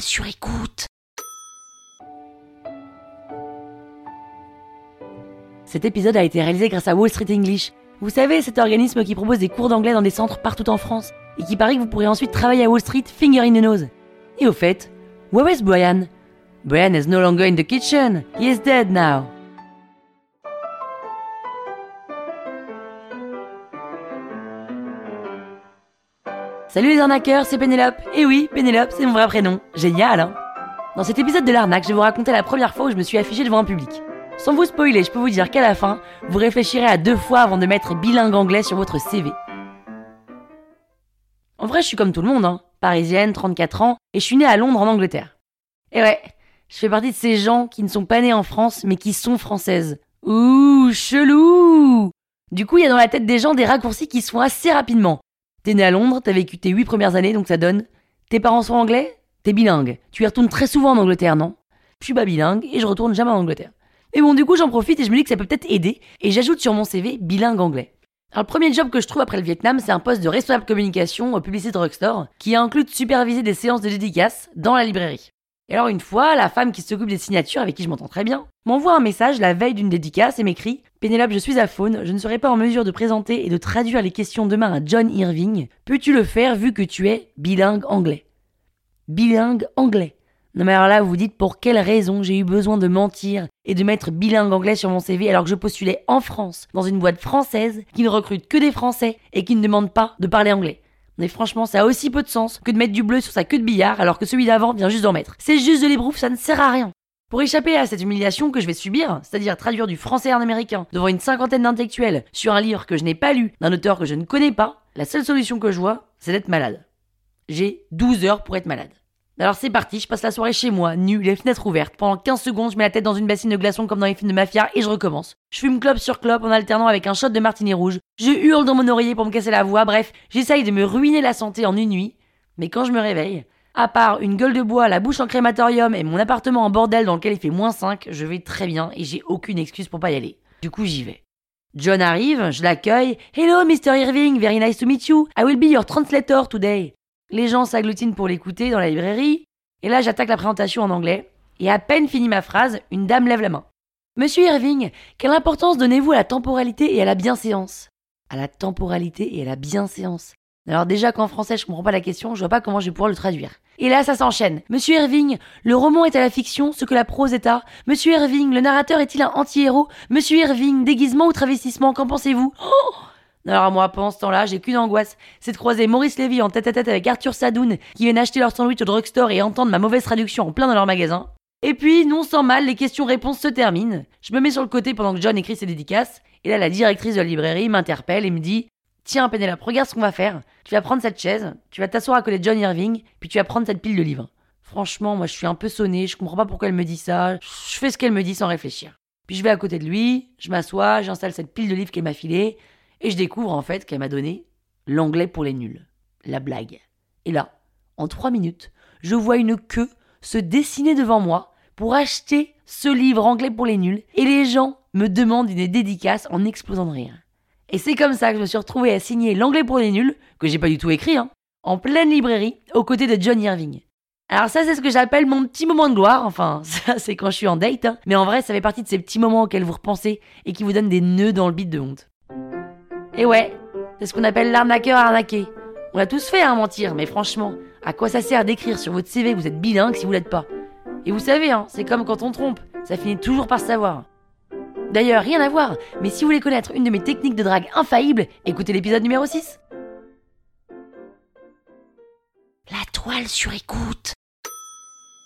sur écoute. Cet épisode a été réalisé grâce à Wall Street English. Vous savez, cet organisme qui propose des cours d'anglais dans des centres partout en France et qui paraît que vous pourrez ensuite travailler à Wall Street finger in the nose. Et au fait, where is Brian? Brian is no longer in the kitchen. He is dead now. Salut les arnaqueurs, c'est Pénélope. Et oui, Pénélope, c'est mon vrai prénom. Génial, hein Dans cet épisode de l'arnaque, je vais vous raconter la première fois où je me suis affiché devant un public. Sans vous spoiler, je peux vous dire qu'à la fin, vous réfléchirez à deux fois avant de mettre bilingue anglais sur votre CV. En vrai, je suis comme tout le monde, hein. Parisienne, 34 ans, et je suis née à Londres en Angleterre. Et ouais, je fais partie de ces gens qui ne sont pas nés en France, mais qui sont françaises. Ouh, chelou Du coup, il y a dans la tête des gens des raccourcis qui se font assez rapidement. T'es né à Londres, t'as vécu tes 8 premières années, donc ça donne. Tes parents sont anglais? T'es bilingue. Tu y retournes très souvent en Angleterre, non? Je suis pas bilingue et je retourne jamais en Angleterre. Mais bon, du coup, j'en profite et je me dis que ça peut peut-être aider, et j'ajoute sur mon CV bilingue anglais. Alors, le premier job que je trouve après le Vietnam, c'est un poste de responsable communication au Publicité Drugstore, qui inclut de superviser des séances de dédicaces dans la librairie. Et alors, une fois, la femme qui s'occupe des signatures, avec qui je m'entends très bien, m'envoie un message la veille d'une dédicace et m'écrit Pénélope, je suis à faune, je ne serai pas en mesure de présenter et de traduire les questions demain à John Irving. Peux-tu le faire vu que tu es bilingue anglais? Bilingue anglais. Non mais alors là, vous vous dites pour quelle raison j'ai eu besoin de mentir et de mettre bilingue anglais sur mon CV alors que je postulais en France, dans une boîte française qui ne recrute que des Français et qui ne demande pas de parler anglais? Mais franchement, ça a aussi peu de sens que de mettre du bleu sur sa queue de billard alors que celui d'avant vient juste d'en mettre. C'est juste de l'ébrouf, ça ne sert à rien. Pour échapper à cette humiliation que je vais subir, c'est-à-dire traduire du français en américain devant une cinquantaine d'intellectuels sur un livre que je n'ai pas lu, d'un auteur que je ne connais pas, la seule solution que je vois, c'est d'être malade. J'ai 12 heures pour être malade. Alors c'est parti, je passe la soirée chez moi, nu, les fenêtres ouvertes. Pendant 15 secondes, je mets la tête dans une bassine de glaçons comme dans les films de mafia et je recommence. Je fume clope sur clope en alternant avec un shot de martini rouge. Je hurle dans mon oreiller pour me casser la voix. Bref, j'essaye de me ruiner la santé en une nuit. Mais quand je me réveille, à part une gueule de bois, la bouche en crématorium et mon appartement en bordel dans lequel il fait moins 5, je vais très bien et j'ai aucune excuse pour pas y aller. Du coup, j'y vais. John arrive, je l'accueille. Hello, Mr. Irving, very nice to meet you. I will be your translator today. Les gens s'agglutinent pour l'écouter dans la librairie. Et là, j'attaque la présentation en anglais. Et à peine fini ma phrase, une dame lève la main. Monsieur Irving, quelle importance donnez-vous à la temporalité et à la bienséance? À la temporalité et à la bienséance. Alors déjà qu'en français je comprends pas la question, je vois pas comment je vais pouvoir le traduire. Et là ça s'enchaîne. Monsieur Irving, le roman est à la fiction ce que la prose est à. Monsieur Irving, le narrateur est-il un anti-héros? Monsieur Irving, déguisement ou travestissement, qu'en pensez-vous? Oh alors moi, pendant ce temps-là, j'ai qu'une angoisse, c'est de croiser Maurice Lévy en tête-à-tête avec Arthur Sadoun, qui viennent acheter leur sandwich au drugstore et entendre ma mauvaise traduction en plein dans leur magasin. Et puis, non sans mal, les questions-réponses se terminent. Je me mets sur le côté pendant que John écrit ses dédicaces, et là, la directrice de la librairie m'interpelle et me dit Tiens, Pénélope, regarde ce qu'on va faire. Tu vas prendre cette chaise, tu vas t'asseoir à côté de John Irving, puis tu vas prendre cette pile de livres. Franchement, moi, je suis un peu sonné, je comprends pas pourquoi elle me dit ça. Je fais ce qu'elle me dit sans réfléchir. Puis je vais à côté de lui, je m'assois, j'installe cette pile de livres qu'elle m'a filée, et je découvre en fait qu'elle m'a donné l'anglais pour les nuls, la blague. Et là, en trois minutes, je vois une queue se dessiner devant moi pour acheter ce livre anglais pour les nuls, et les gens me demandent une dédicace en explosant de rire. Et c'est comme ça que je me suis retrouvé à signer l'anglais pour les nuls, que j'ai pas du tout écrit, hein, en pleine librairie, aux côtés de John Irving. Alors ça, c'est ce que j'appelle mon petit moment de gloire. Enfin, ça, c'est quand je suis en date. Hein. Mais en vrai, ça fait partie de ces petits moments auxquels vous repensez et qui vous donnent des nœuds dans le bit de honte. Et ouais, c'est ce qu'on appelle l'arnaqueur arnaqué. On a tous fait à hein, mentir, mais franchement, à quoi ça sert d'écrire sur votre CV vous êtes bilingue si vous l'êtes pas? Et vous savez, hein, c'est comme quand on trompe, ça finit toujours par savoir. D'ailleurs, rien à voir, mais si vous voulez connaître une de mes techniques de drague infaillibles, écoutez l'épisode numéro 6. La toile sur écoute